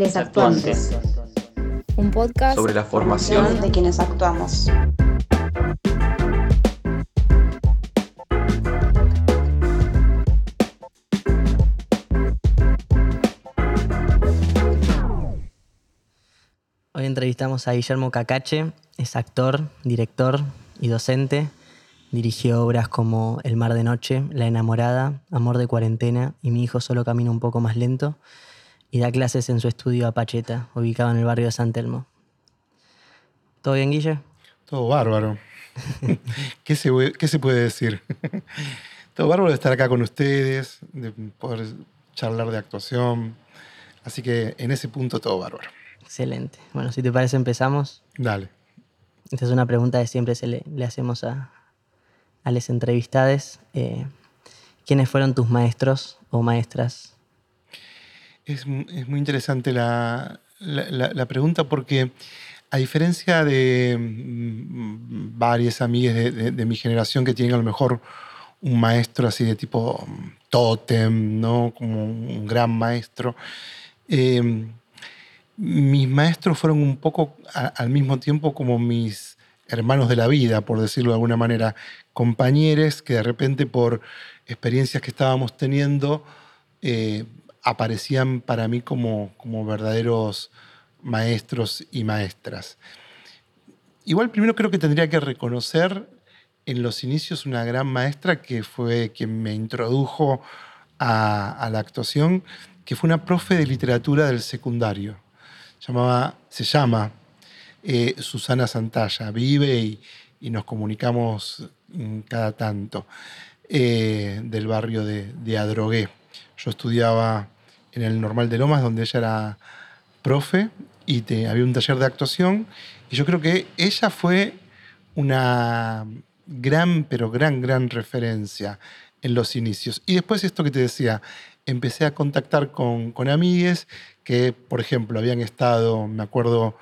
Les Actuantes. Un podcast sobre la formación de quienes actuamos. Hoy entrevistamos a Guillermo Cacache, es actor, director y docente. Dirigió obras como El mar de noche, La enamorada, Amor de cuarentena y Mi hijo solo camina un poco más lento. Y da clases en su estudio Apacheta, ubicado en el barrio de San Telmo. ¿Todo bien, Guille? Todo bárbaro. ¿Qué, se, ¿Qué se puede decir? Todo bárbaro de estar acá con ustedes, de poder charlar de actuación. Así que en ese punto todo bárbaro. Excelente. Bueno, si te parece empezamos. Dale. Esta es una pregunta que siempre se le, le hacemos a, a las entrevistades. Eh, ¿Quiénes fueron tus maestros o maestras? Es, es muy interesante la, la, pregunta porque a diferencia de mm, varias amigas de, de, mi generación que tienen a lo mejor un maestro así de tipo tótem, ¿no? como un gran maestro, eh, mis maestros fueron un poco al mismo tiempo como mis hermanos de la vida, por decirlo de alguna manera, compañeros que de repente por experiencias que estábamos teniendo eh, aparecían para mí como, como verdaderos maestros y maestras. Igual primero creo que tendría que reconocer en los inicios una gran maestra que fue quien me introdujo a, la actuación, que fue una profe de literatura del secundario llamaba, se llama eh, Susana Santalla, vive y, y, nos comunicamos cada tanto, eh, del barrio de, de, Adrogué. Yo estudiaba en el Normal de Lomas, donde ella era profe, y te, había un taller de actuación, y yo creo que ella fue una gran, pero gran, gran referencia en los inicios. Y después esto que te decía, empecé a contactar con, con amigues que, por ejemplo, habían estado, me acuerdo,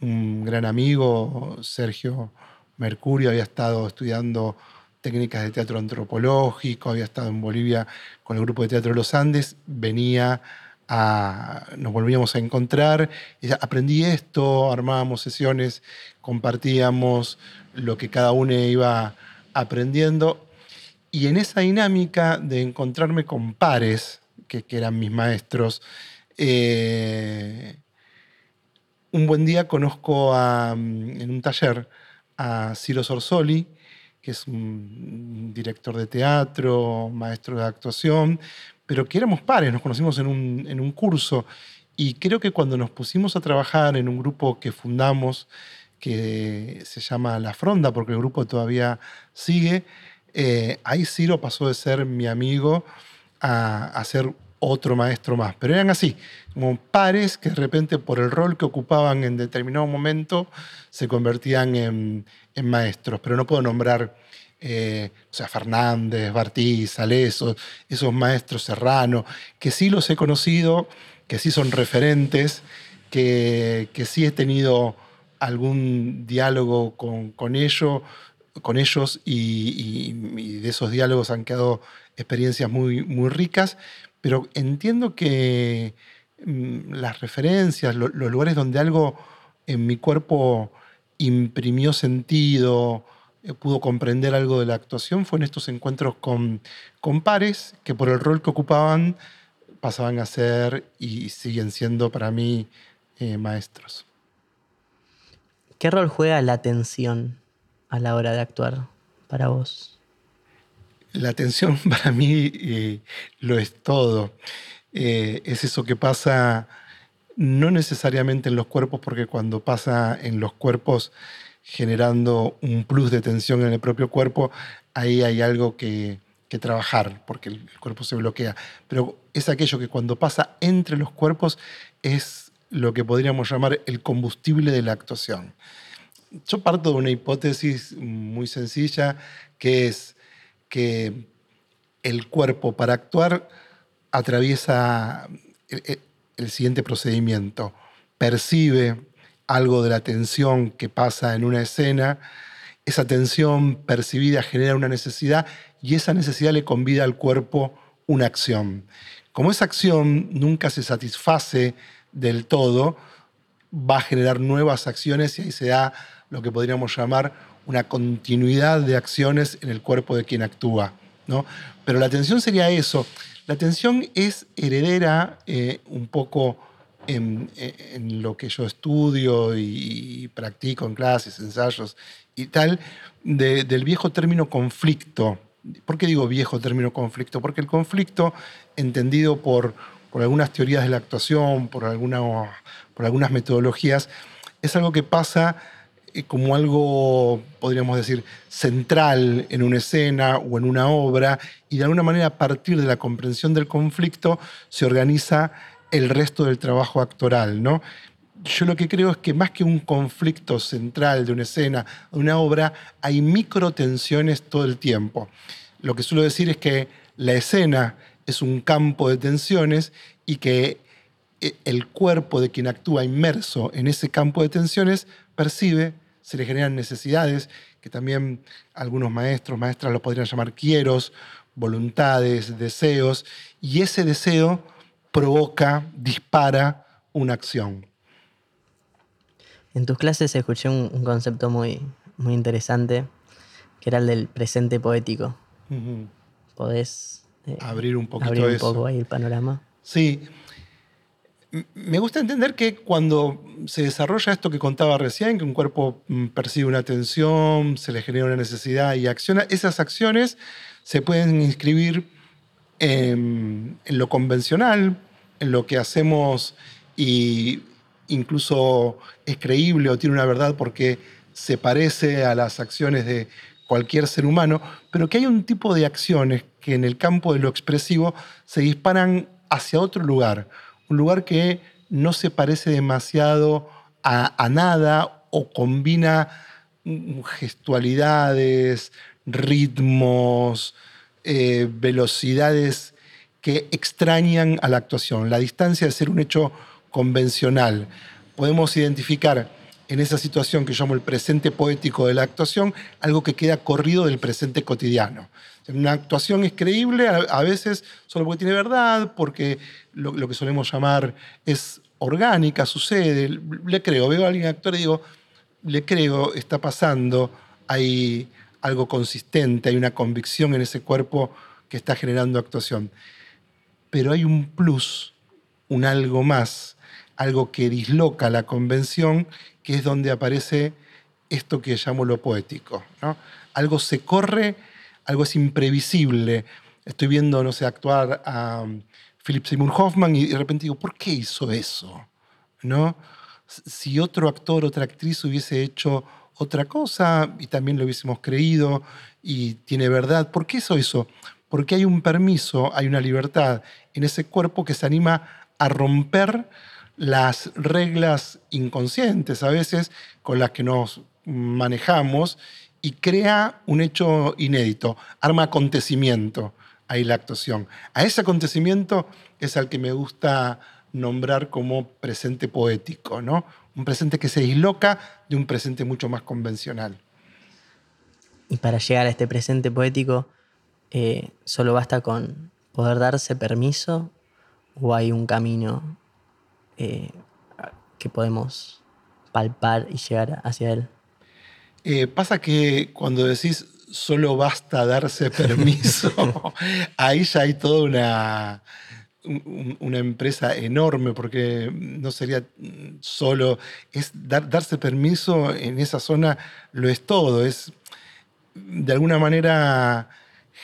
un gran amigo, Sergio Mercurio, había estado estudiando técnicas de teatro antropológico, había estado en Bolivia con el grupo de teatro los Andes, venía a, nos volvíamos a encontrar, aprendí esto, armábamos sesiones, compartíamos lo que cada uno iba aprendiendo, y en esa dinámica de encontrarme con pares, que, eran mis maestros, eh, un buen día conozco a, en un taller a Ciro Sorsoli, que es un director de teatro, maestro de actuación, pero que éramos pares, nos conocimos en un, en un curso. Y creo que cuando nos pusimos a trabajar en un grupo que fundamos, que se llama La Fronda, porque el grupo todavía sigue, eh, ahí Ciro pasó de ser mi amigo a, a ser otro maestro más. Pero eran así, como pares que de repente por el rol que ocupaban en determinado momento se convertían en, maestros. Pero no puedo nombrar, eh, o sea, Fernández, Bartí, Saleso, esos maestros serranos, que sí los he conocido, que sí son referentes, que, que sí he tenido algún diálogo con, con, ello, con ellos y, y, y, de esos diálogos han quedado experiencias muy, muy ricas, pero entiendo que mmm, las referencias, lo, los lugares donde algo en mi cuerpo imprimió sentido, eh, pudo comprender algo de la actuación, fue en estos encuentros con, con pares que por el rol que ocupaban pasaban a ser y siguen siendo para mí eh, maestros. ¿Qué rol juega la atención a la hora de actuar para vos? La atención para mí eh, lo es todo. Eh, es eso que pasa no necesariamente en los cuerpos, porque cuando pasa en los cuerpos generando un plus de tensión en el propio cuerpo, ahí hay algo que, que trabajar, porque el, cuerpo se bloquea. Pero es aquello que cuando pasa entre los cuerpos es lo que podríamos llamar el combustible de la actuación. Yo parto de una hipótesis muy sencilla, que es que el cuerpo para actuar atraviesa el, el, siguiente procedimiento. Percibe algo de la tensión que pasa en una escena, esa tensión percibida genera una necesidad y esa necesidad le convida al cuerpo una acción. Como esa acción nunca se satisface del todo, va a generar nuevas acciones y ahí se da lo que podríamos llamar una continuidad de acciones en el cuerpo de quien actúa. ¿no? Pero la atención sería eso. La atención es heredera eh, un poco en, lo que yo estudio y, practico en clases, ensayos y tal, del viejo término conflicto. ¿Por qué digo viejo término conflicto? Porque el conflicto, entendido por, por algunas teorías de la actuación, por, alguna, por algunas metodologías, es algo que pasa como algo, podríamos decir, central en una escena o en una obra, y de alguna manera a partir de la comprensión del conflicto se organiza el resto del trabajo actoral, ¿no? Yo lo que creo es que más que un conflicto central de una escena, de una obra, hay microtensiones todo el tiempo. Lo que suelo decir es que la escena es un campo de tensiones y que eh, el cuerpo de quien actúa inmerso en ese campo de tensiones percibe, se le generan necesidades, que también algunos maestros, maestras lo podrían llamar quieros, voluntades, deseos, y ese deseo provoca, dispara una acción. En tus clases escuché un, concepto muy, muy interesante, que era el del presente poético. ¿Podés eh, abrir un poquito abrir un poco ahí el panorama? Sí. Me gusta entender que cuando se desarrolla esto que contaba recién, que un cuerpo mm, percibe una tensión, se le genera una necesidad y acciona, esas acciones se pueden inscribir en, lo convencional, en lo que hacemos y incluso es creíble o tiene una verdad porque se parece a las acciones de cualquier ser humano, pero que hay un tipo de acciones que en el campo de lo expresivo se disparan hacia otro lugar, un lugar que no se parece demasiado a, nada o combina gestualidades, ritmos, eh, velocidades que extrañan a la actuación. La distancia de ser un hecho convencional. Podemos identificar en esa situación que yo llamo el presente poético de la actuación, algo que queda corrido del presente cotidiano. Una actuación es creíble, a, veces solo porque tiene verdad, porque lo, que solemos llamar es orgánica, sucede, le creo, veo a alguien actuar y digo, le creo, está pasando, hay, algo consistente, hay una convicción en ese cuerpo que está generando actuación. Pero hay un plus, un algo más, algo que disloca la convención, que es donde aparece esto que llamo lo poético. ¿no? Algo se corre, algo es imprevisible. Estoy viendo, no sé, actuar a um, Philip Seymour Hoffman y de repente digo, ¿por qué hizo eso? ¿No? Si otro actor, otra actriz hubiese hecho otra cosa y también lo hubiésemos creído y tiene verdad. ¿Por qué eso hizo? Porque hay un permiso, hay una libertad en ese cuerpo que se anima a romper las reglas inconscientes a veces con las que nos manejamos y crea un hecho inédito, arma acontecimiento ahí la actuación. A ese acontecimiento es al que me gusta nombrar como presente poético, ¿no? un presente que se disloca de un presente mucho más convencional. Y para llegar a este presente poético, eh, ¿solo basta con poder darse permiso o hay un camino eh, que podemos palpar y llegar hacia él? Eh, pasa que cuando decís solo basta darse permiso, ahí ya hay toda una una empresa enorme, porque no sería solo, es darse permiso en esa zona lo es todo, es de alguna manera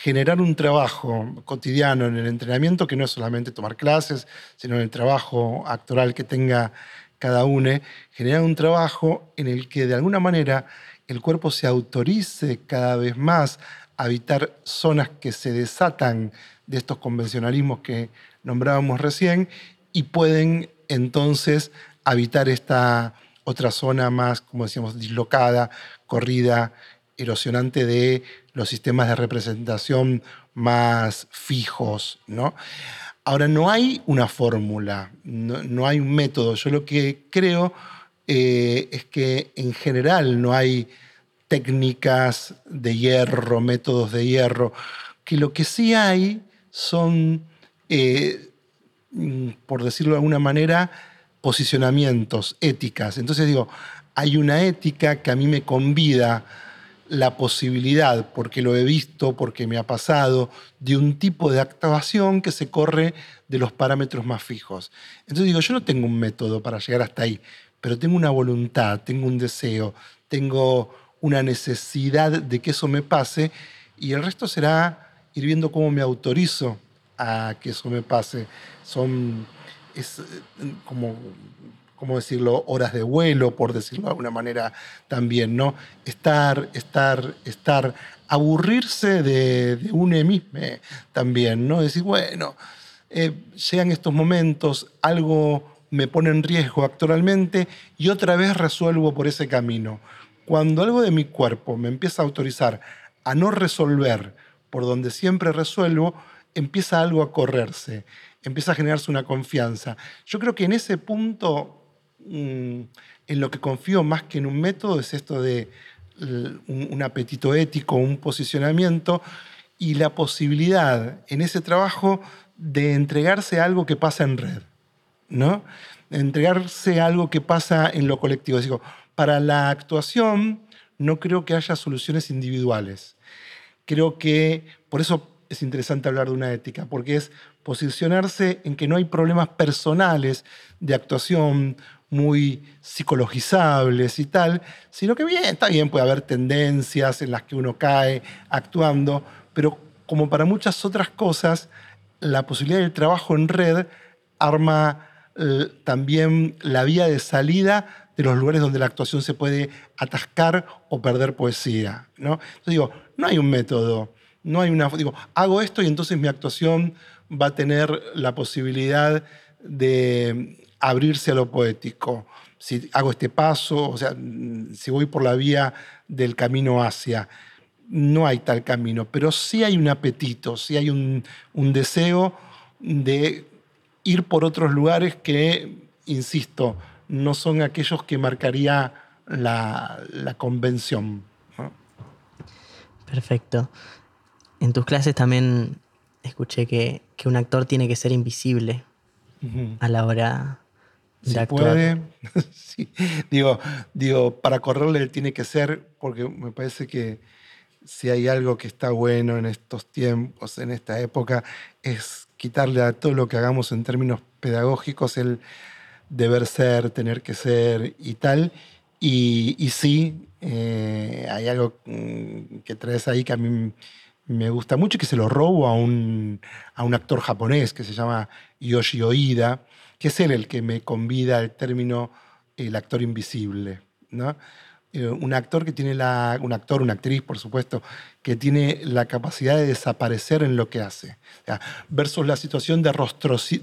generar un trabajo cotidiano en el entrenamiento que no es solamente tomar clases, sino en el trabajo actoral que tenga cada uno, generar un trabajo en el que de alguna manera el cuerpo se autorice cada vez más a habitar zonas que se desatan de estos convencionalismos que nombrábamos recién, y pueden entonces habitar esta otra zona más, como decíamos, dislocada, corrida, erosionante de los sistemas de representación más fijos. ¿no? Ahora, no hay una fórmula, no, hay un método. Yo lo que creo eh, es que en general no hay técnicas de hierro, métodos de hierro, que lo que sí hay son eh, mm, por decirlo de alguna manera, posicionamientos, éticas. Entonces digo, hay una ética que a mí me convida la posibilidad, porque lo he visto, porque me ha pasado, de un tipo de actuación que se corre de los parámetros más fijos. Entonces digo, yo no tengo un método para llegar hasta ahí, pero tengo una voluntad, tengo un deseo, tengo una necesidad de que eso me pase y el resto será ir viendo cómo me autorizo a que eso me pase. Son, es eh, como ¿cómo decirlo?, horas de vuelo, por decirlo de alguna manera también, ¿no? Estar, estar, estar, aburrirse de, de un mismo también, ¿no? Decir, bueno, eh, llegan estos momentos, algo me pone en riesgo actualmente y otra vez resuelvo por ese camino. Cuando algo de mi cuerpo me empieza a autorizar a no resolver por donde siempre resuelvo, empieza algo a correrse, empieza a generarse una confianza. Yo creo que en ese punto en lo que confío más que en un método es esto de un, apetito ético, un posicionamiento y la posibilidad en ese trabajo de entregarse a algo que pasa en red, ¿no? Entregarse a algo que pasa en lo colectivo. Digo, para la actuación no creo que haya soluciones individuales. Creo que por eso es interesante hablar de una ética, porque es posicionarse en que no hay problemas personales de actuación muy psicologizables y tal, sino que bien, está bien, puede haber tendencias en las que uno cae actuando, pero como para muchas otras cosas, la posibilidad del trabajo en red arma también la vía de salida de los lugares donde la actuación se puede atascar o perder poesía. ¿no? Digo, no hay un método, no hay una... Digo, hago esto y entonces mi actuación va a tener la posibilidad de abrirse a lo poético. Si hago este paso, o sea, si voy por la vía del camino hacia, no hay tal camino, pero sí hay un apetito, sí hay un, deseo de ir por otros lugares que, insisto, no son aquellos que marcaría la, convención. Perfecto. En tus clases también escuché que, un actor tiene que ser invisible a la hora si puede, Digo, digo, para correrle tiene que ser, porque me parece que si hay algo que está bueno en estos tiempos, en esta época, es quitarle a todo lo que hagamos en términos pedagógicos el deber ser, tener que ser y tal. Y, y sí, eh, hay algo mm, que traes ahí que a mí me gusta mucho que se lo robo a un, a un actor japonés que se llama Yoshi Oida, que es él el que me convida al término el actor invisible. ¿no? Eh, un actor que tiene la, un actor, una actriz, por supuesto, que tiene la capacidad de desaparecer en lo que hace. versus la situación de,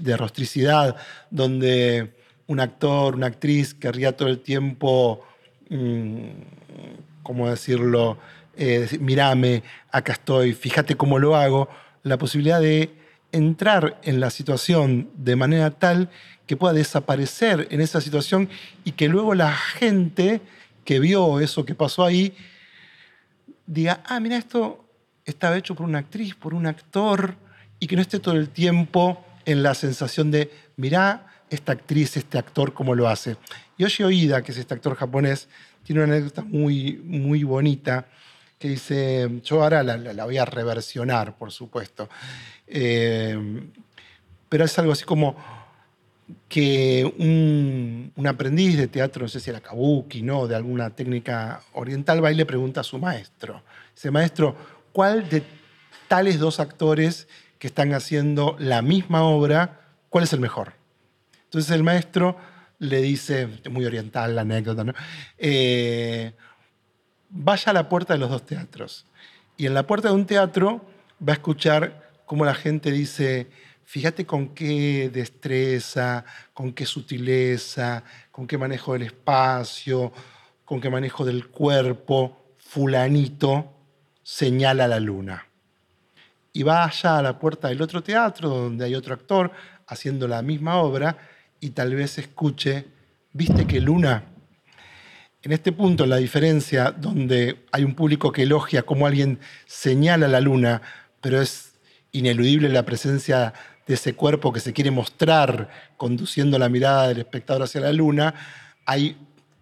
de rostricidad, donde un actor, una actriz querría todo el tiempo, mm, ¿cómo decirlo? Eh, mírame, acá estoy, fíjate cómo lo hago. La posibilidad de entrar en la situación de manera tal que pueda desaparecer en esa situación y que luego la gente que vio eso que pasó ahí diga, ah, mira, esto estaba hecho por una actriz, por un actor, y que no esté todo el tiempo en la sensación de, mirá esta actriz, este actor, cómo lo hace. Yoshi Oida, que es este actor japonés, tiene una anécdota muy, muy bonita que dice, yo ahora la voy a reversionar, por supuesto. Eh, pero es algo así como que un, aprendiz de teatro, no sé si era kabuki, ¿no? de alguna técnica oriental, va y le pregunta a su maestro. Dice, maestro, ¿cuál de tales dos actores que están haciendo la misma obra, cuál es el mejor? Entonces el maestro le dice, muy oriental la anécdota. Eh, vaya a la puerta de los dos teatros. Y en la puerta de un teatro va a escuchar como la gente dice, fíjate con qué destreza, con qué sutileza, con qué manejo del espacio, con qué manejo del cuerpo, fulanito señala la luna. Y va allá a la puerta del otro teatro, donde hay otro actor haciendo la misma obra, y tal vez escuche, ¿viste que luna? En este punto, la diferencia donde hay un público que elogia cómo alguien señala la luna, pero es ineludible la presencia de ese cuerpo que se quiere mostrar conduciendo la mirada del espectador hacia la luna, hay,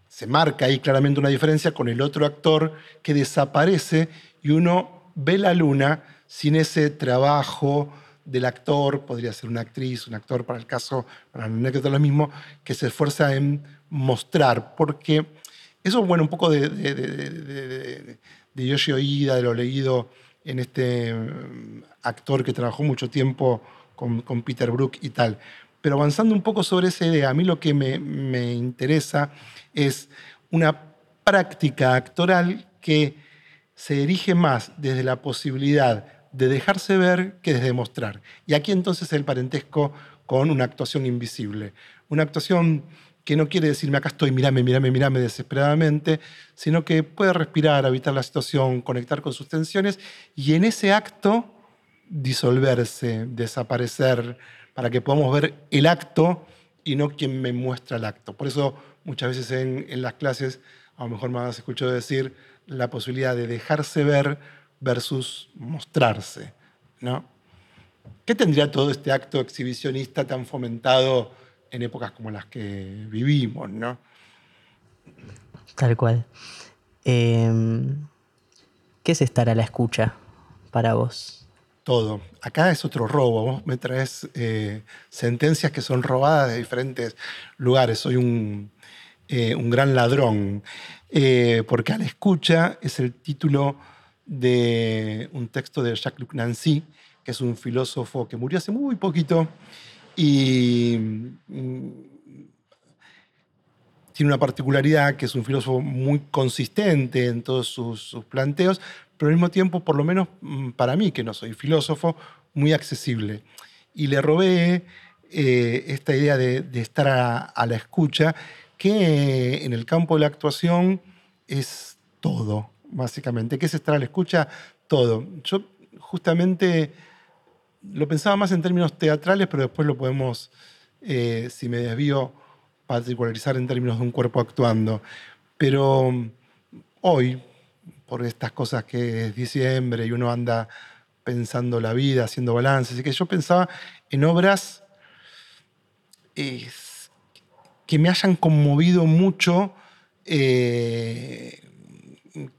se marca ahí claramente una diferencia con el otro actor que desaparece y uno ve la luna sin ese trabajo del actor, podría ser una actriz, un actor para el caso, para la anécdota lo mismo, que se esfuerza en mostrar, porque eso, bueno, un poco de, de, de, de Yoshi Oida, de lo leído en este mm, actor que trabajó mucho tiempo con, Peter Brook y tal. Pero avanzando un poco sobre esa idea, a mí lo que me, me interesa es una práctica actoral que se erige más desde la posibilidad de dejarse ver que desde mostrar. Y aquí entonces el parentesco con una actuación invisible. Una actuación que no quiere decirme acá estoy, mirame, mirame, mirame desesperadamente, sino que puede respirar, habitar la situación, conectar con sus tensiones y en ese acto disolverse, desaparecer, para que podamos ver el acto y no quien me muestra el acto. Por eso muchas veces en, las clases, a lo mejor me has escuchado decir la posibilidad de dejarse ver versus mostrarse. ¿no? ¿Qué tendría todo este acto exhibicionista tan fomentado en épocas como las que vivimos? ¿no? Tal cual. Eh, ¿Qué es estar a la escucha para vos? Todo. Acá es otro robo. Vos me traes eh, sentencias que son robadas de diferentes lugares. Soy un, eh, un gran ladrón. Eh, porque a la escucha es el título de un texto de Jacques-Luc Nancy, que es un filósofo que murió hace muy poquito y mm, tiene una particularidad que es un filósofo muy consistente en todos sus, sus, planteos, pero al mismo tiempo, por lo menos mm, para mí, que no soy filósofo, muy accesible. Y le robé eh, esta idea de, de estar a, a, la escucha, que en el campo de la actuación es todo básicamente. ¿Qué es estar a la escucha? Todo. Yo justamente lo pensaba más en términos teatrales, pero después lo podemos, eh, si me desvío, particularizar en términos de un cuerpo actuando. Pero hoy, por estas cosas que es diciembre y uno anda pensando la vida, haciendo balances, y que yo pensaba en obras que me hayan conmovido mucho. Eh,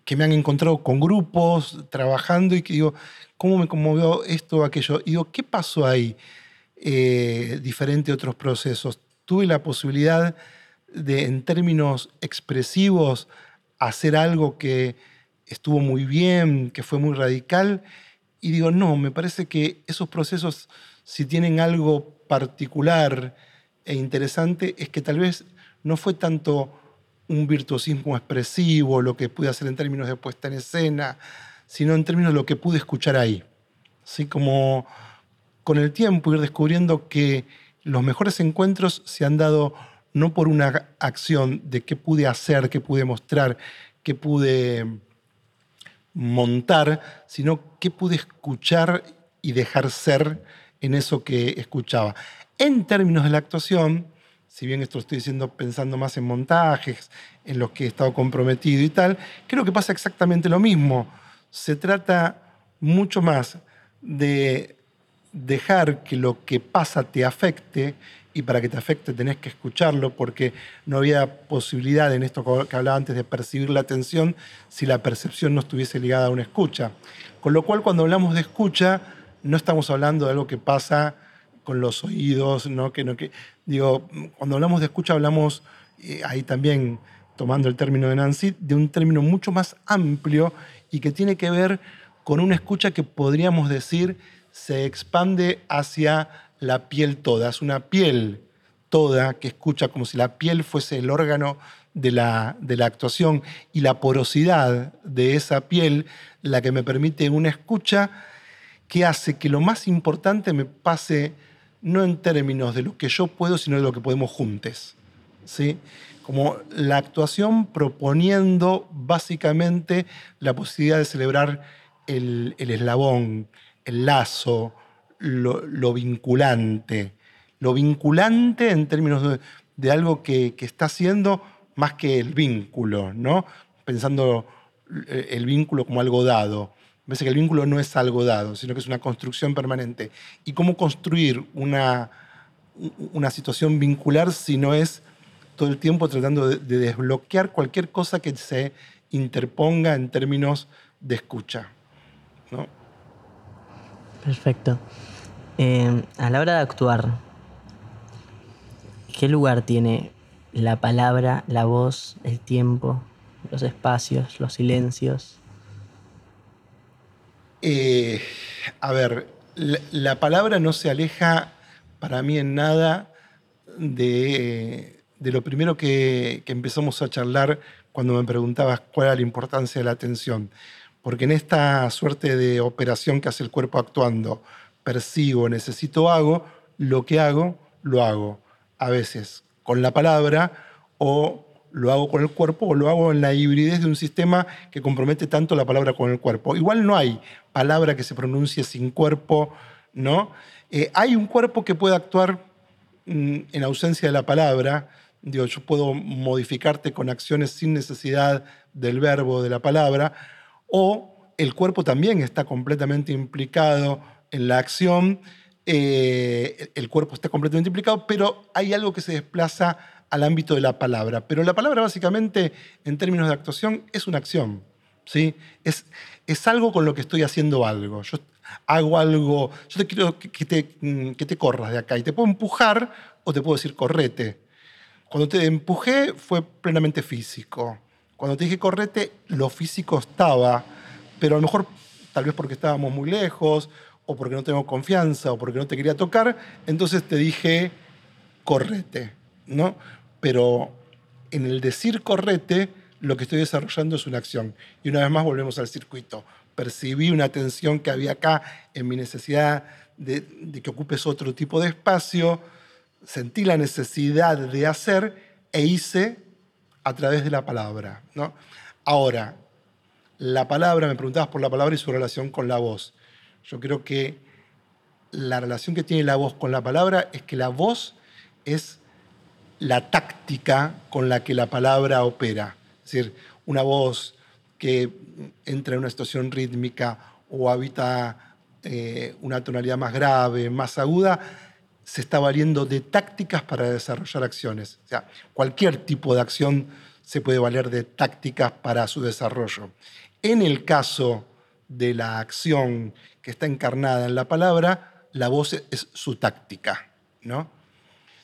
que me han encontrado con grupos, trabajando y que digo, ¿cómo me conmovió esto o aquello? Y digo, ¿qué pasó ahí? Eh, diferente a otros procesos. Tuve la posibilidad de, en términos expresivos, hacer algo que estuvo muy bien, que fue muy radical. Y digo, no, me parece que esos procesos, si tienen algo particular e interesante, es que tal vez no fue tanto un virtuosismo expresivo, lo que pude hacer en términos de puesta en escena, sino en términos de lo que pude escuchar ahí. Así como con el tiempo ir descubriendo que los mejores encuentros se han dado no por una acción de qué pude hacer, qué pude mostrar, qué pude montar, sino qué pude escuchar y dejar ser en eso que escuchaba. En términos de la actuación, si bien esto lo estoy diciendo pensando más en montajes, en los que he estado comprometido y tal, creo que pasa exactamente lo mismo. Se trata mucho más de dejar que lo que pasa te afecte y para que te afecte tenés que escucharlo porque no había posibilidad en esto que hablaba antes de percibir la atención si la percepción no estuviese ligada a una escucha. Con lo cual cuando hablamos de escucha no estamos hablando de algo que pasa con los oídos, ¿no? Que, no, que, digo, cuando hablamos de escucha hablamos, eh, ahí también tomando el término de Nancy, de un término mucho más amplio y que tiene que ver con una escucha que podríamos decir se expande hacia la piel toda. Es una piel toda que escucha como si la piel fuese el órgano de la, de la actuación y la porosidad de esa piel la que me permite una escucha que hace que lo más importante me pase no en términos de lo que yo puedo, sino de lo que podemos juntos. ¿sí? Como la actuación proponiendo básicamente la posibilidad de celebrar el, el eslabón, el lazo, lo, vinculante. Lo vinculante en términos de, algo que, está haciendo más que el vínculo, ¿no? pensando el vínculo como algo dado. Me que el vínculo no es algo dado, sino que es una construcción permanente. ¿Y cómo construir una, una situación vincular si no es todo el tiempo tratando de, desbloquear cualquier cosa que se interponga en términos de escucha? ¿no? Perfecto. Eh, a la hora de actuar, ¿qué lugar tiene la palabra, la voz, el tiempo, los espacios, los silencios? Eh, a ver, la, palabra no se aleja para mí en nada de, lo primero que, empezamos a charlar cuando me preguntabas cuál era la importancia de la atención. Porque en esta suerte de operación que hace el cuerpo actuando, percibo, necesito, hago, lo que hago, lo hago. A veces con la palabra o lo hago con el cuerpo o lo hago en la hibridez de un sistema que compromete tanto la palabra con el cuerpo. Igual no hay palabra que se pronuncie sin cuerpo, ¿no? Eh, hay un cuerpo que puede actuar mm, en ausencia de la palabra. Digo, yo puedo modificarte con acciones sin necesidad del verbo, de la palabra, o el cuerpo también está completamente implicado en la acción, eh, el cuerpo está completamente implicado, pero hay algo que se desplaza al ámbito de la palabra. Pero la palabra básicamente, en términos de actuación, es una acción. ¿sí? Es, es algo con lo que estoy haciendo algo. Yo hago algo, yo te quiero que te, mm, que te corras de acá y te puedo empujar o te puedo decir correte. Cuando te empujé fue plenamente físico. Cuando te dije correte, lo físico estaba, pero a lo mejor tal vez porque estábamos muy lejos o porque no tengo confianza o porque no te quería tocar, entonces te dije correte, ¿no? pero en el decir correte, lo que estoy desarrollando es una acción. Y una vez más volvemos al circuito. Percibí una tensión que había acá en mi necesidad de, que ocupes otro tipo de espacio, sentí la necesidad de hacer e hice a través de la palabra. ¿no? Ahora, la palabra, me preguntabas por la palabra y su relación con la voz. Yo creo que la relación que tiene la voz con la palabra es que la voz es la táctica con la que la palabra opera. Es decir, una voz que entra en una situación rítmica o habita eh, una tonalidad más grave, más aguda, se está valiendo de tácticas para desarrollar acciones. O sea, cualquier tipo de acción se puede valer de tácticas para su desarrollo. En el caso de la acción que está encarnada en la palabra, la voz es su táctica, ¿no?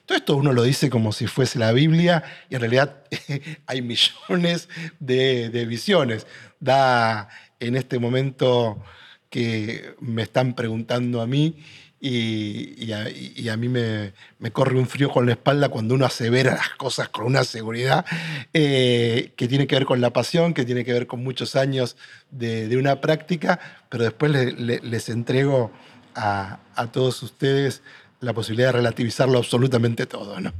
Todo esto uno lo dice como si fuese la Biblia y en realidad hay millones de, visiones. Da en este momento que me están preguntando a mí y, a, mí me, corre un frío con la espalda cuando uno asevera las cosas con una seguridad eh, que tiene que ver con la pasión, que tiene que ver con muchos años de, una práctica, pero después les entrego a, a todos ustedes la posibilidad de relativizarlo absolutamente todo, ¿no?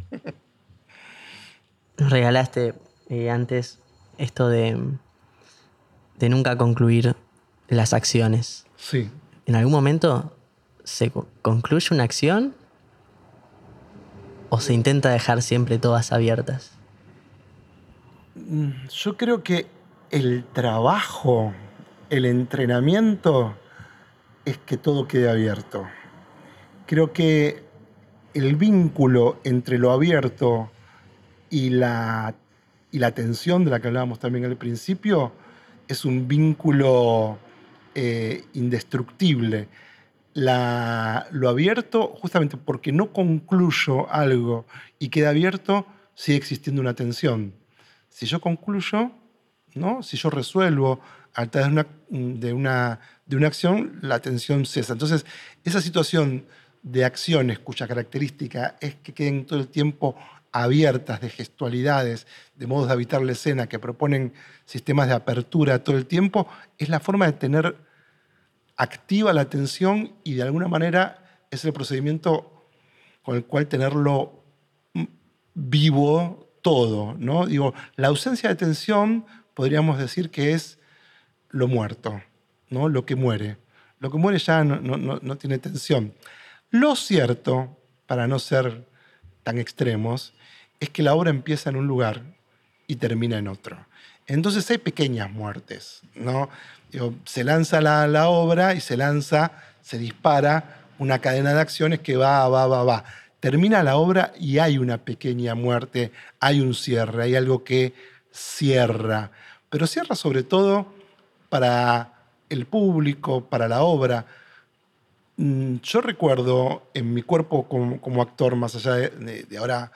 Nos regalaste eh, antes esto de, de nunca concluir las acciones. Sí. ¿En algún momento se concluye una acción o se intenta dejar siempre todas abiertas? Mm, yo creo que el trabajo, el entrenamiento, es que todo quede abierto creo que el vínculo entre lo abierto y la, y la tensión de la que hablábamos también al principio es un vínculo eh, indestructible. Lo abierto, justamente porque no concluyo algo y queda abierto, sigue existiendo una tensión. Si yo concluyo, ¿no? si yo resuelvo a través de una, de una, de una acción, la tensión cesa. Entonces, esa situación de acciones cuya característica es que queden todo el tiempo abiertas, de gestualidades, de modos de habitar la escena que proponen sistemas de apertura todo el tiempo, es la forma de tener activa la atención y de alguna manera es el procedimiento con el cual tenerlo vivo todo. ¿no? Digo, la ausencia de tensión podríamos decir que es lo muerto, ¿no? lo que muere. Lo que muere ya no, no tiene tensión. Lo cierto, para no ser tan extremos, es que la obra empieza en un lugar y termina en otro. Entonces hay pequeñas muertes, ¿no? se lanza la, obra y se lanza, se dispara una cadena de acciones que va, va, va, va. Termina la obra y hay una pequeña muerte, hay un cierre, hay algo que cierra. Pero cierra sobre todo para el público, para la obra. Mm, yo recuerdo en mi cuerpo como, actor, más allá de, ahora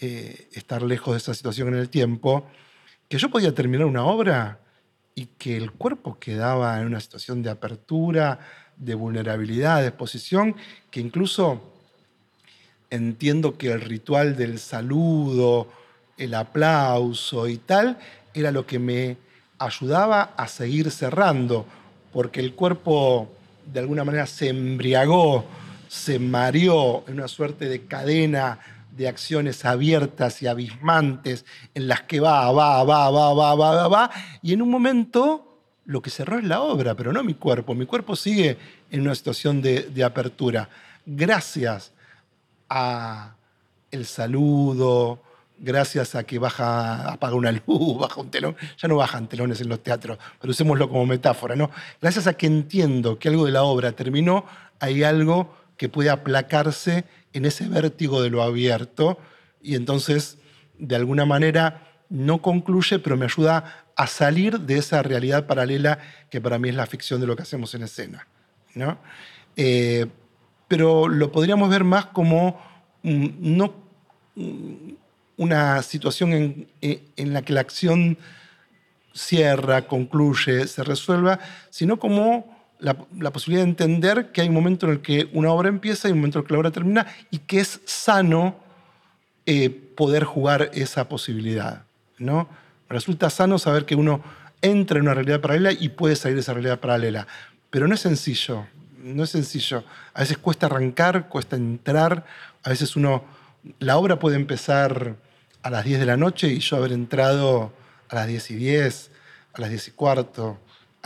eh, estar lejos de esa situación en el tiempo, que yo podía terminar una obra y que el cuerpo quedaba en una situación de apertura, de vulnerabilidad, de exposición, que incluso entiendo que el ritual del saludo, el aplauso y tal, era lo que me ayudaba a seguir cerrando, porque el cuerpo de alguna manera se embriagó, se mareó en una suerte de cadena de acciones abiertas y abismantes en las que va, va, va, va, va, va, va, va, y en un momento lo que cerró es la obra, pero no mi cuerpo. Mi cuerpo sigue en una situación de, de apertura. Gracias a el saludo, gracias a que baja, apaga una luz, baja un telón. Ya no bajan telones en los teatros, pero usémoslo como metáfora, ¿no? Gracias a que entiendo que algo de la obra terminó, hay algo que puede aplacarse en ese vértigo de lo abierto y entonces, de alguna manera, no concluye, pero me ayuda a salir de esa realidad paralela que para mí es la ficción de lo que hacemos en escena. ¿no? Eh, pero lo podríamos ver más como no una situación en, eh, en, la que la acción cierra, concluye, se resuelva, sino como la, posibilidad de entender que hay un momento en el que una obra empieza y un momento en el que la obra termina y que es sano eh, poder jugar esa posibilidad. ¿no? Resulta sano saber que uno entra en una realidad paralela y puede salir de esa realidad paralela. Pero no es sencillo, no es sencillo. A veces cuesta arrancar, cuesta entrar, a veces uno, la obra puede empezar a las 10 de la noche y yo haber entrado a las 10 y 10, a las 10 y cuarto,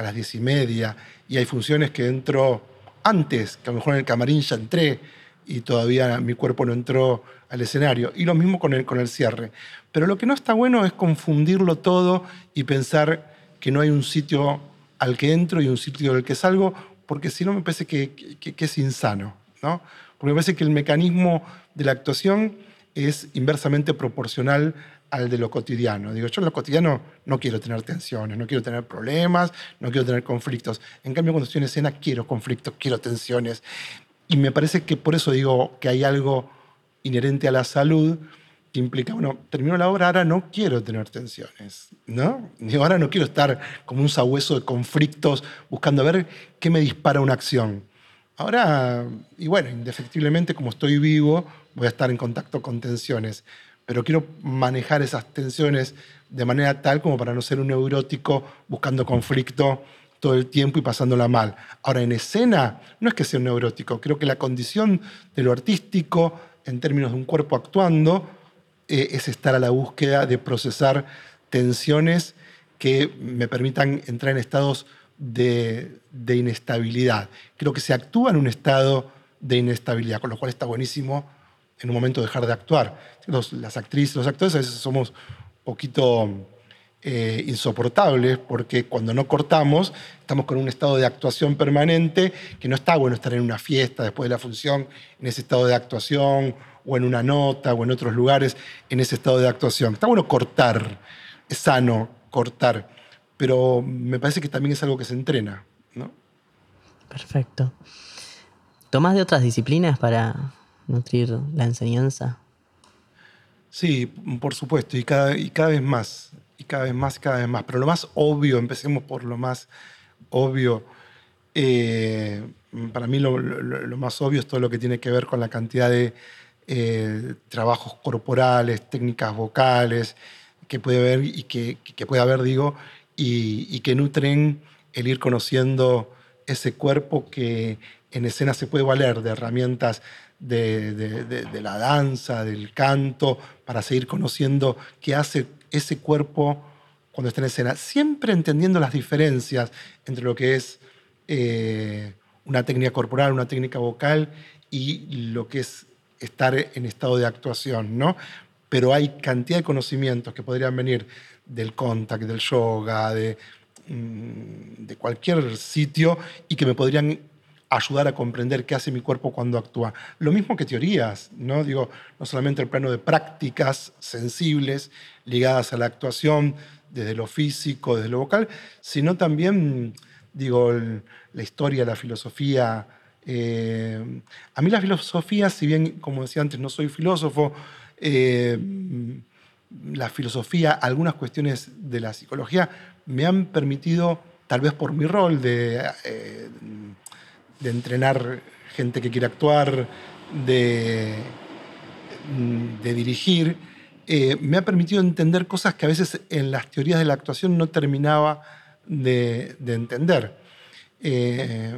las 10 y media, y hay funciones que entro antes, que a lo mejor en el camarín ya entré y todavía mi cuerpo no entró al escenario. Y lo mismo con el, con el cierre. Pero lo que no está bueno es confundirlo todo y pensar que no hay un sitio al que entro y un sitio al que salgo, porque si no me parece que, que es insano. ¿no? Porque me parece que el mecanismo de la actuación es inversamente proporcional al de lo cotidiano. Digo, yo en lo cotidiano no quiero tener tensiones, no quiero tener problemas, no quiero tener conflictos. En cambio, cuando estoy en escena, quiero conflictos, quiero tensiones. Y me parece que por eso digo que hay algo inherente a la salud que implica, bueno, termino la obra, ahora no quiero tener tensiones, ¿no? Digo, ahora no quiero estar como un sabueso de conflictos buscando ver qué me dispara una acción. Ahora, y bueno, indefectiblemente como estoy vivo, voy a estar en contacto con tensiones, pero quiero manejar esas tensiones de manera tal como para no ser un neurótico buscando conflicto todo el tiempo y pasándola mal. Ahora, en escena, no es que sea un neurótico, creo que la condición de lo artístico, en términos de un cuerpo actuando, eh, es estar a la búsqueda de procesar tensiones que me permitan entrar en estados de, de, inestabilidad. Creo que se actúa en un estado de inestabilidad, con lo cual está buenísimo en un momento dejar de actuar. las actrices, los actores a veces somos un poquito eh, insoportables porque cuando no cortamos estamos con un estado de actuación permanente que no está bueno estar en una fiesta después de la función en ese estado de actuación o en una nota o en otros lugares en ese estado de actuación. Está bueno cortar, es sano cortar, pero me parece que también es algo que se entrena. Perfecto. ¿Tomás de otras disciplinas para nutrir la enseñanza? Sí, por supuesto, y cada, y cada vez más, y cada vez más, cada vez más. Pero lo más obvio, empecemos por lo más obvio. Eh, para mí lo, más obvio es todo lo que tiene que ver con la cantidad de eh, trabajos corporales, técnicas vocales que puede haber y que, que puede haber, digo, y, que nutren el ir conociendo ese cuerpo que en escena se puede valer de herramientas de, la danza, del canto, para seguir conociendo qué hace ese cuerpo cuando está en escena, siempre entendiendo las diferencias entre lo que es eh, una técnica corporal, una técnica vocal y lo que es estar en estado de actuación, ¿no? pero hay cantidad de conocimientos que podrían venir del contact, del yoga, de, mm, de cualquier sitio y que me podrían ayudar a comprender qué hace mi cuerpo cuando actúa. Lo mismo que teorías, ¿no? Digo, no solamente el plano de prácticas sensibles ligadas a la actuación desde lo físico, desde lo vocal, sino también, digo, la historia, la filosofía. Eh, a mí la filosofía, si bien, como decía antes, no soy filósofo, eh, la filosofía, algunas cuestiones de la psicología me han permitido, tal vez por mi rol de, eh, de entrenar gente que quiere actuar, de, de dirigir, eh, me ha permitido entender cosas que a veces en las teorías de la actuación no terminaba de, entender. Eh,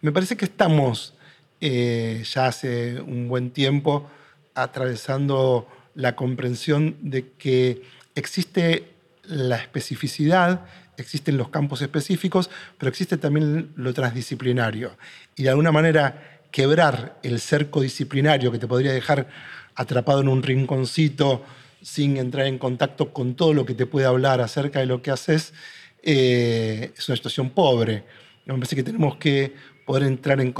me parece que estamos ya hace un buen tiempo atravesando la comprensión de que existe la especificidad, existen los campos específicos, pero existe también lo transdisciplinario. Y de alguna manera quebrar el cerco disciplinario que te podría dejar atrapado en un rinconcito sin entrar en contacto con todo lo que te puede hablar acerca de lo que haces, eh, es una situación pobre. Me parece que tenemos que poder entrar en,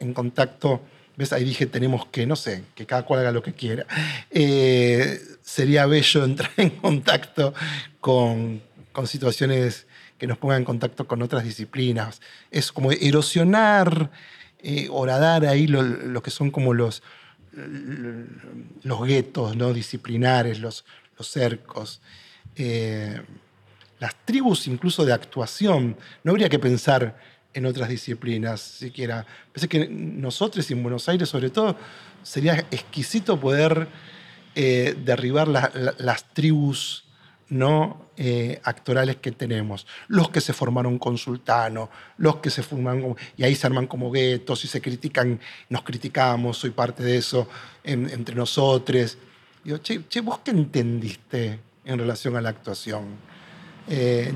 en contacto ¿Ves? Ahí dije, tenemos que, no sé, que cada cual haga lo que quiera. Eh, sería bello entrar en contacto con, con, situaciones que nos pongan en contacto con otras disciplinas. Es como erosionar, eh, ahí lo, que son como los, los guetos ¿no? disciplinares, los, los cercos. Eh, las tribus incluso de actuación. No habría que pensar en otras disciplinas siquiera. Pensé que nosotros en Buenos Aires sobre todo sería exquisito poder eh, derribar las tribus ¿no? Eh, actorales que tenemos. Los que se formaron con Sultano, los que se forman y ahí se arman como guetos y se critican, nos criticamos, soy parte de eso entre nosotros. Digo, che, ¿vos qué entendiste en relación a la actuación? Eh,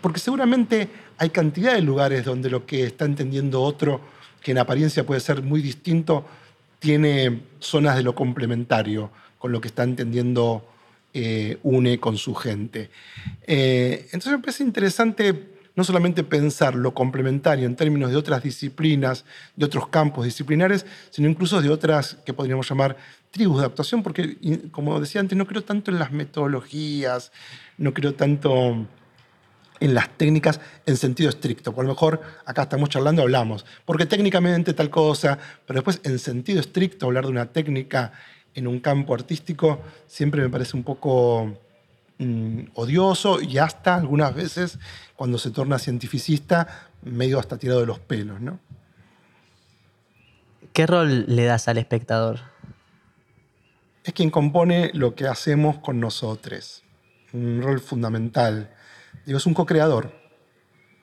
porque seguramente hay cantidad de lugares donde lo que está entendiendo otro, que en apariencia puede ser muy distinto, tiene zonas de lo complementario con lo que está entendiendo eh, une con su gente. Eh, entonces me parece interesante no solamente pensar lo complementario en términos de otras disciplinas, de otros campos disciplinares, sino incluso de otras que podríamos llamar tribus de actuación, porque, como decía antes, no creo tanto en las metodologías, no creo tanto en las técnicas en sentido estricto. Por lo mejor acá estamos charlando, hablamos, porque técnicamente tal cosa, pero después en sentido estricto hablar de una técnica en un campo artístico siempre me parece un poco mm, odioso y hasta algunas veces cuando se torna cientificista medio hasta tirado de los pelos. ¿no? ¿Qué rol le das al espectador? Es quien compone lo que hacemos con nosotros. Un rol fundamental Digo, es un co-creador.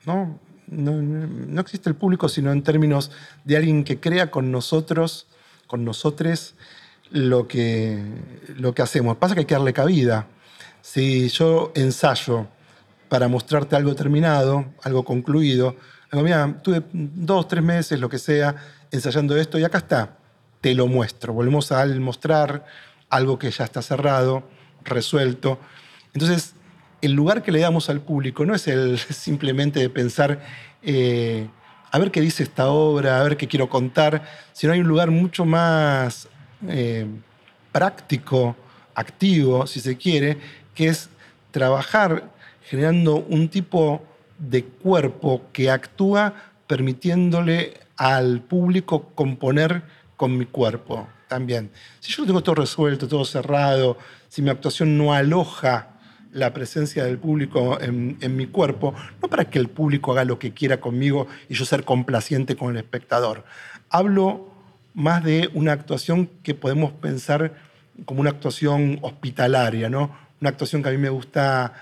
¿no? No, existe el público, sino en términos de alguien que crea con nosotros, con nosotros, lo que, lo que hacemos. Pasa que hay que darle cabida. Si yo ensayo para mostrarte algo terminado, algo concluido, digo, mira, tuve dos, tres meses, lo que sea, ensayando esto y acá está, te lo muestro. Volvemos a mostrar algo que ya está cerrado, resuelto. Entonces, el lugar que le damos al público no es el simplemente de pensar, eh, a ver qué dice esta obra, a ver qué quiero contar, sino hay un lugar mucho más eh, práctico, activo, si se quiere, que es trabajar generando un tipo de cuerpo que actúa permitiéndole al público componer con mi cuerpo también. Si yo lo tengo todo resuelto, todo cerrado, si mi actuación no aloja la presencia del público en, mi cuerpo, no para que el público haga lo que quiera conmigo y yo ser complaciente con el espectador. Hablo más de una actuación que podemos pensar como una actuación hospitalaria, ¿no? Una actuación que a mí me gusta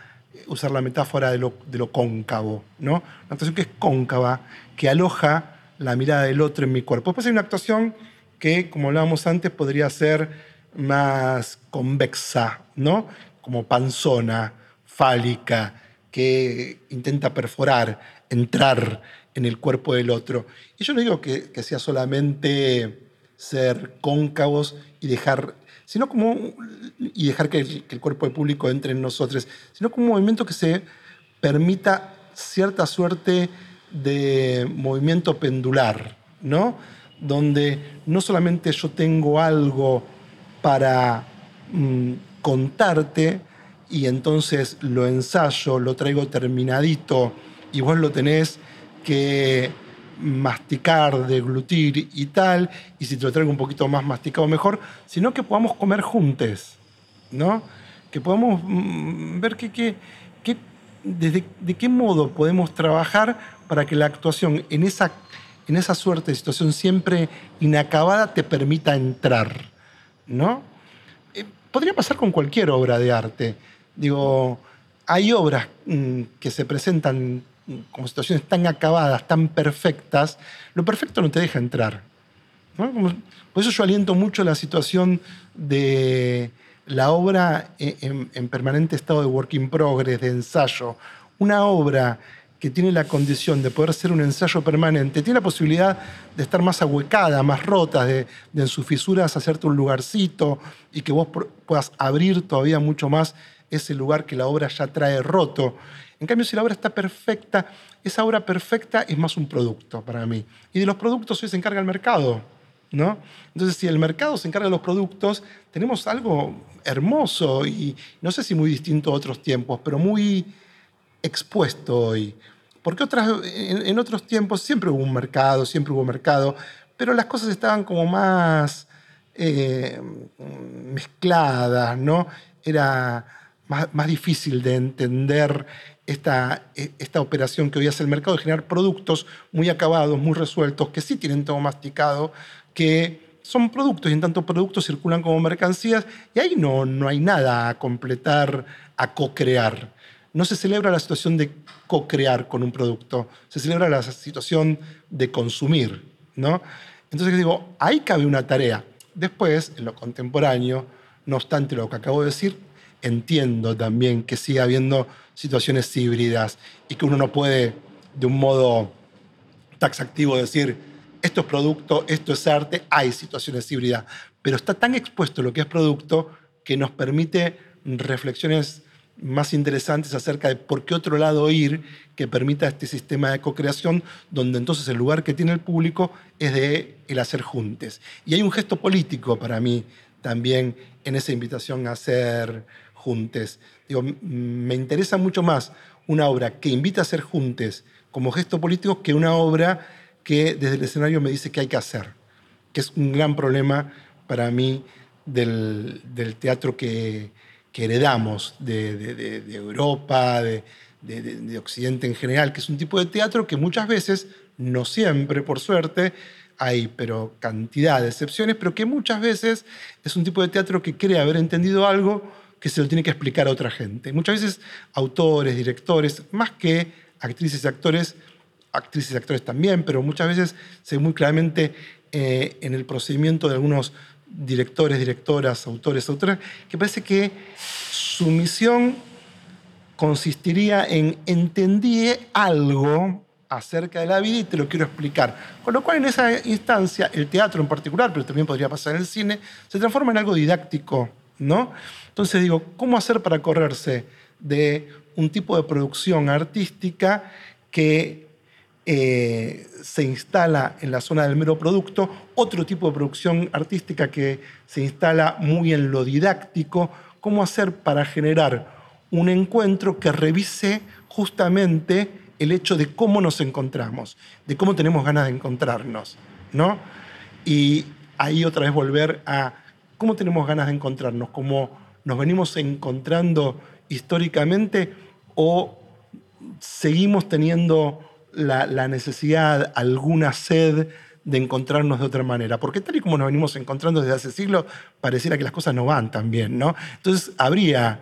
usar la metáfora de lo, de lo cóncavo, ¿no? Una actuación que es cóncava, que aloja la mirada del otro en mi cuerpo. Después hay una actuación que, como hablábamos antes, podría ser más convexa, ¿no? como panzona, fálica, que intenta perforar, entrar en el cuerpo del otro. Y yo no digo que, sea solamente ser cóncavos y dejar, sino como, y dejar que el, cuerpo del público entre en nosotros, sino como un movimiento que se permita cierta suerte de movimiento pendular, ¿no? Donde no solamente yo tengo algo para mm, contarte y entonces lo ensayo, lo traigo terminadito y vos lo tenés que masticar, deglutir y tal, y si te lo traigo un poquito más masticado mejor, sino que podamos comer juntos, ¿no? Que podamos mm, ver que, que, que desde, de qué modo podemos trabajar para que la actuación en esa, en esa suerte de situación siempre inacabada te permita entrar, ¿no? Eh, podría pasar con cualquier obra de arte. Digo, hay obras mm, que se presentan como situaciones tan acabadas, tan perfectas, lo perfecto no te deja entrar. ¿no? Por eso yo aliento mucho la situación de la obra en, en- en permanente estado de work in progress, de ensayo. Una obra que tiene la condición de poder ser un ensayo permanente, tiene la posibilidad de estar más ahuecada, más rota, de, de en sus fisuras hacerte un lugarcito y que vos puedas abrir todavía mucho más ese lugar que la obra ya trae roto. En cambio, si la obra está perfecta, esa obra perfecta es más un producto para mí. Y de los productos hoy se encarga el mercado. ¿no? Entonces, si el mercado se encarga de los productos, tenemos algo hermoso y no sé si muy distinto a otros tiempos, pero muy expuesto hoy. Porque otras, en, otros tiempos siempre hubo un mercado, siempre hubo mercado, pero las cosas estaban como más eh, mezcladas, ¿no? Era más difícil de entender esta, esta operación que hoy hace el mercado de generar productos muy acabados, muy resueltos, que sí tienen todo masticado, que son productos y en tanto productos circulan como mercancías y ahí no, no hay nada a completar, a co-crear. No se celebra la situación de co-crear con un producto, se celebra la situación de consumir, ¿no? Entonces digo, ahí cabe una tarea. Después, en lo contemporáneo, no obstante lo que acabo de decir, entiendo también que sigue habiendo situaciones híbridas y que uno no puede de un modo taxativo decir, esto es producto, esto es arte, hay situaciones híbridas, pero está tan expuesto lo que es producto que nos permite reflexiones más interesantes acerca de por qué otro lado ir que permita este sistema de co-creación, donde entonces el lugar que tiene el público es de el hacer juntes. Y hay un gesto político para mí también en esa invitación a hacer juntes. Digo, me interesa mucho más una obra que invita a hacer juntes como gesto político que una obra que desde el escenario me dice qué hay que hacer, que es un gran problema para mí del, teatro que, que heredamos de, Europa, de Occidente en general, que es un tipo de teatro que muchas veces, no siempre por suerte, hay pero cantidad de excepciones, pero que muchas veces es un tipo de teatro que cree haber entendido algo que se lo tiene que explicar a otra gente. Muchas veces autores, directores, más que actrices y actores, actrices y actores también, pero muchas veces se ve muy claramente eh, en el procedimiento de algunos directores, directoras, autores, autoras, que parece que su misión consistiría en entendí algo acerca de la vida y te lo quiero explicar. Con lo cual en esa instancia el teatro en particular, pero también podría pasar en el cine, se transforma en algo didáctico, ¿no? Entonces digo, ¿cómo hacer para correrse de un tipo de producción artística que eh, se instala en la zona del mero producto, otro tipo de producción artística que se instala muy en lo didáctico, cómo hacer para generar un encuentro que revise justamente el hecho de cómo nos encontramos, de cómo tenemos ganas de encontrarnos, ¿no? Y ahí otra vez volver a cómo tenemos ganas de encontrarnos, cómo nos venimos encontrando históricamente o seguimos teniendo la, necesidad, alguna sed de encontrarnos de otra manera. Porque tal y como nos venimos encontrando desde hace siglos, pareciera que las cosas no van tan bien, ¿no? Entonces habría,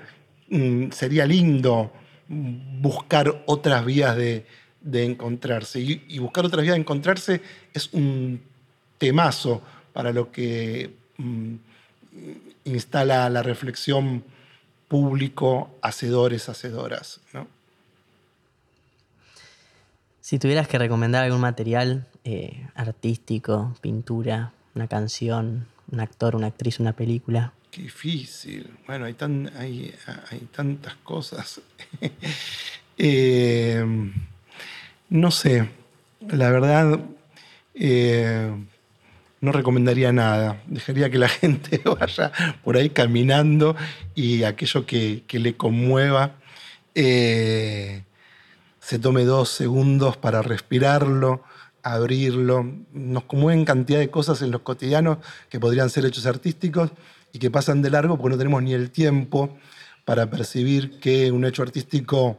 mm, sería lindo buscar otras vías de, de encontrarse. Y, y buscar otras vías de encontrarse es un temazo para lo que mm, instala la reflexión público, hacedores, hacedoras, ¿no? Si tuvieras que recomendar algún material eh, artístico, pintura, una canción, un actor, una actriz, una película, Qué difícil. Bueno, hay, tan, hay, hay tantas cosas. Eh, no sé, la verdad eh, no recomendaría nada. Dejaría que la gente vaya por ahí caminando y aquello que, le conmueva eh, se tome dos segundos para respirarlo, abrirlo. Nos conmueven cantidad de cosas en los cotidianos que podrían ser hechos artísticos y que pasan de largo porque no tenemos ni el tiempo para percibir que un hecho artístico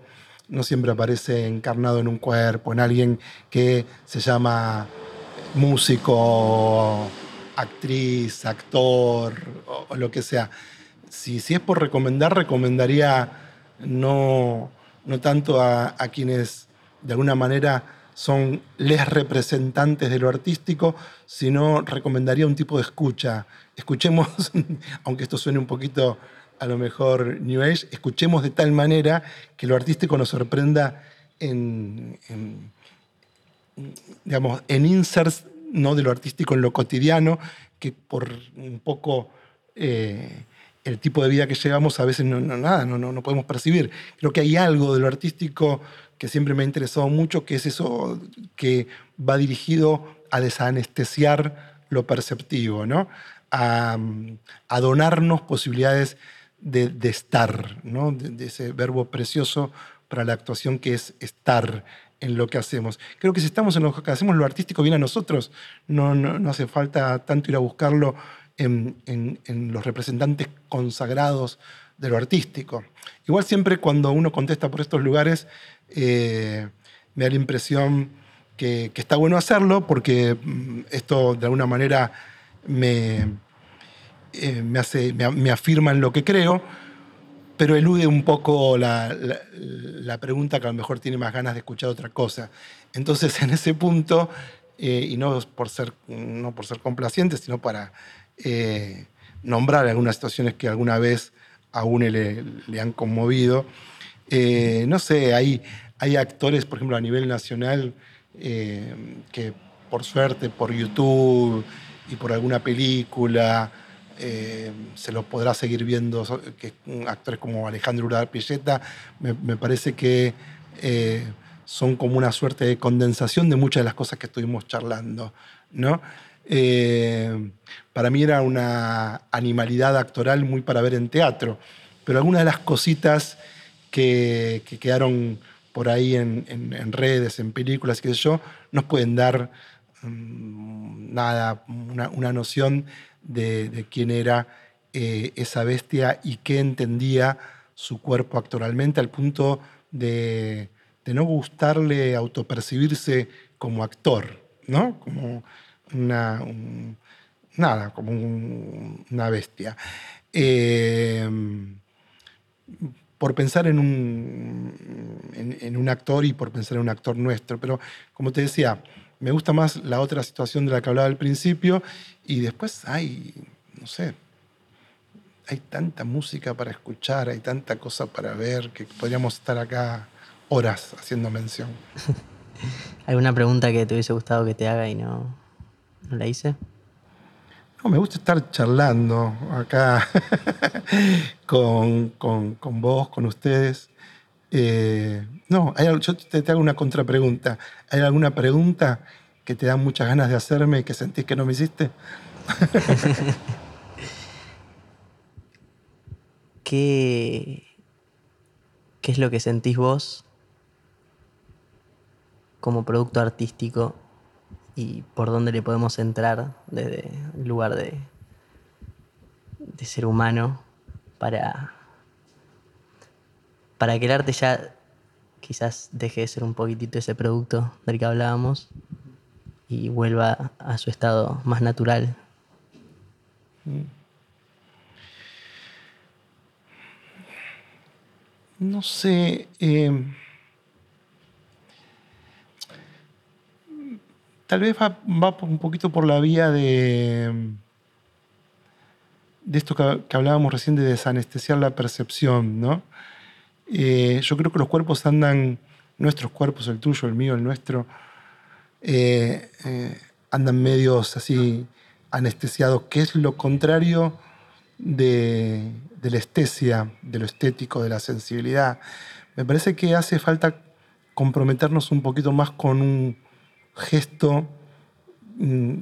no siempre aparece encarnado en un cuerpo, en alguien que se llama músico, actriz, actor o, lo que sea. Si, si, es por recomendar, recomendaría no, no tanto a, quienes de alguna manera son les representantes de lo artístico, sino recomendaría un tipo de escucha. Escuchemos, aunque esto suene un poquito a lo mejor New Age, escuchemos de tal manera que lo artístico nos sorprenda en, digamos, en inserts ¿no? de lo artístico en lo cotidiano, que por un poco eh, el tipo de vida que llevamos a veces no, nada, no, no, podemos percibir. Creo que hay algo de lo artístico que siempre me ha interesado mucho, que es eso que va dirigido a desanestesiar lo perceptivo, ¿no? a, a donarnos posibilidades de, estar, ¿no? de, ese verbo precioso para la actuación que es estar en lo que hacemos. Creo que si estamos en lo que hacemos, lo artístico viene a nosotros. No, no, hace falta tanto ir a buscarlo en, en, los representantes consagrados de lo artístico. Igual siempre cuando uno contesta por estos lugares, eh, me da la impresión que, que, está bueno hacerlo porque mm, esto de alguna manera me, eh, me, hace, me, afirma en lo que creo, pero elude un poco la, pregunta que a lo mejor tiene más ganas de escuchar otra cosa. Entonces, en ese punto, eh, y no por, ser, no por ser complaciente, sino para eh, nombrar algunas situaciones que alguna vez a uno le, le han conmovido, no sé, hay, hay actores, por ejemplo, a nivel nacional, que por suerte, por YouTube y por alguna película, eh, se lo podrá seguir viendo, que actores como Alejandro Uradar Pilleta, me, parece que eh, son como una suerte de condensación de muchas de las cosas que estuvimos charlando. ¿no? Eh, para mí era una animalidad actoral muy para ver en teatro, pero algunas de las cositas que, quedaron por ahí en, redes, en películas, qué yo, nos pueden dar nada, una, una noción de, quién era eh, esa bestia y qué entendía su cuerpo actoralmente, al punto de, no gustarle autopercibirse como actor, ¿no? Como una, nada, como una bestia. Em, por pensar en un, en, un actor y por pensar en un actor nuestro, pero como te decía, me gusta más la otra situación de la que hablaba al principio y después hay, no sé, hay tanta música para escuchar, hay tanta cosa para ver que podríamos estar acá horas haciendo mención. ¿Alguna pregunta que te hubiese gustado que te haga y no, no la hice? No, me gusta estar charlando acá con, con, vos, con ustedes. Eh, no, yo te, hago una contrapregunta. ¿Hay alguna pregunta que te da muchas ganas de hacerme y que sentís que no me hiciste? ¿Qué, ¿Qué es lo que sentís vos como producto artístico y por dónde le podemos entrar desde el lugar de, de ser humano para, para que el arte ya quizás deje de ser un poquitito ese producto del que hablábamos y vuelva a su estado más natural. No sé. Em, tal vez va, un poquito por la vía de, de esto que, que hablábamos recién de desanestesiar la percepción, ¿no? Eh, yo creo que los cuerpos andan, nuestros cuerpos, el tuyo, el mío, el nuestro, eh, eh, andan medios así anestesiados, que es lo contrario de, la estesia, de lo estético, de la sensibilidad. Me parece que hace falta comprometernos un poquito más con un gesto mm,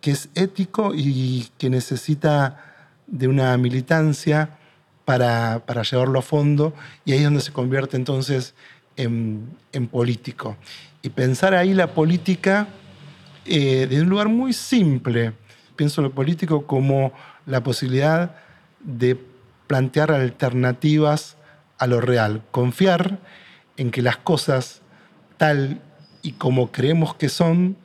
que es ético y que necesita de una militancia para, llevarlo a fondo y ahí es donde se convierte entonces en, político. Y pensar ahí la política eh, desde un lugar muy simple. Pienso lo político como la posibilidad de plantear alternativas a lo real, confiar en que las cosas tal y como creemos que son,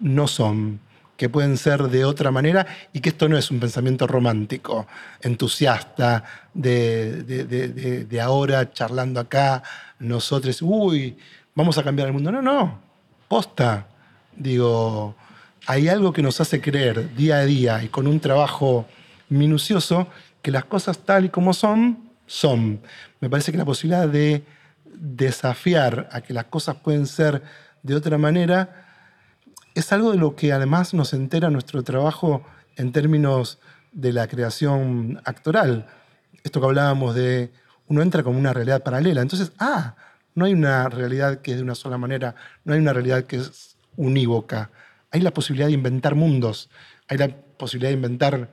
no son, que pueden ser de otra manera y que esto no es un pensamiento romántico, entusiasta, de, de, ahora charlando acá, nosotros, uy, vamos a cambiar el mundo. No, no, posta. Digo, hay algo que nos hace creer día a día y con un trabajo minucioso que las cosas tal y como son, son. Me parece que la posibilidad de desafiar a que las cosas pueden ser de otra manera es algo de lo que además nos entera nuestro trabajo en términos de la creación actoral. Esto que hablábamos de uno entra como una realidad paralela. Entonces, ah, no hay una realidad que es de una sola manera, no hay una realidad que es unívoca. Hay la posibilidad de inventar mundos, hay la posibilidad de inventar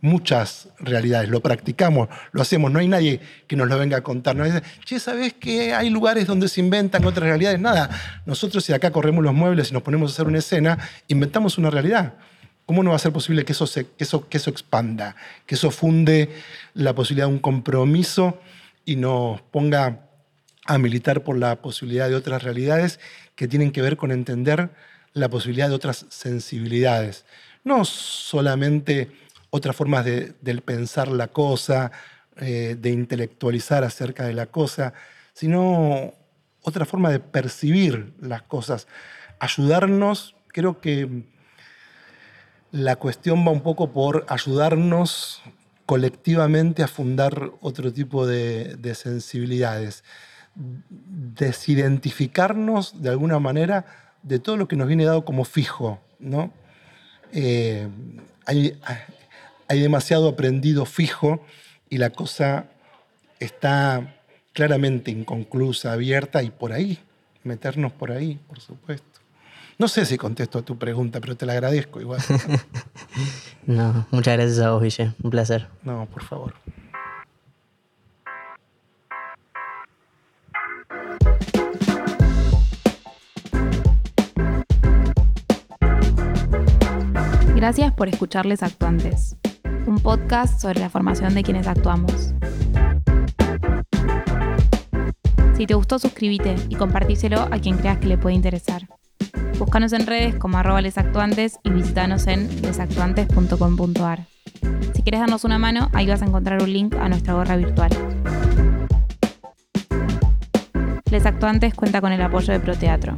muchas realidades, lo practicamos, lo hacemos, no hay nadie que nos lo venga a contar. No dice, che, ¿sabes que hay lugares donde se inventan otras realidades? Nada, nosotros si acá corremos los muebles y nos ponemos a hacer una escena, inventamos una realidad. ¿Cómo no va a ser posible que eso, que eso, que eso expanda, que eso funde la posibilidad de un compromiso y nos ponga a militar por la posibilidad de otras realidades que tienen que ver con entender la posibilidad de otras sensibilidades? No solamente otras formas de, pensar la cosa, eh, de intelectualizar acerca de la cosa, sino otra forma de percibir las cosas. Ayudarnos, creo que la cuestión va un poco por ayudarnos colectivamente a fundar otro tipo de, sensibilidades, desidentificarnos de alguna manera de todo lo que nos viene dado como fijo. ¿no? Eh, hay demasiado aprendido fijo y la cosa está claramente inconclusa, abierta y por ahí, meternos por ahí, por supuesto. No sé si contesto a tu pregunta, pero te la agradezco igual. no, muchas gracias a vos, Ville. Un placer. No, por favor. Gracias por escucharles actuantes un podcast sobre la formación de quienes actuamos. Si te gustó, suscríbete y compartíselo a quien creas que le puede interesar. Búscanos en redes como arroba lesactuantes y visitanos en lesactuantes.com.ar. Si quieres darnos una mano, ahí vas a encontrar un link a nuestra gorra virtual. Les Actuantes cuenta con el apoyo de Proteatro,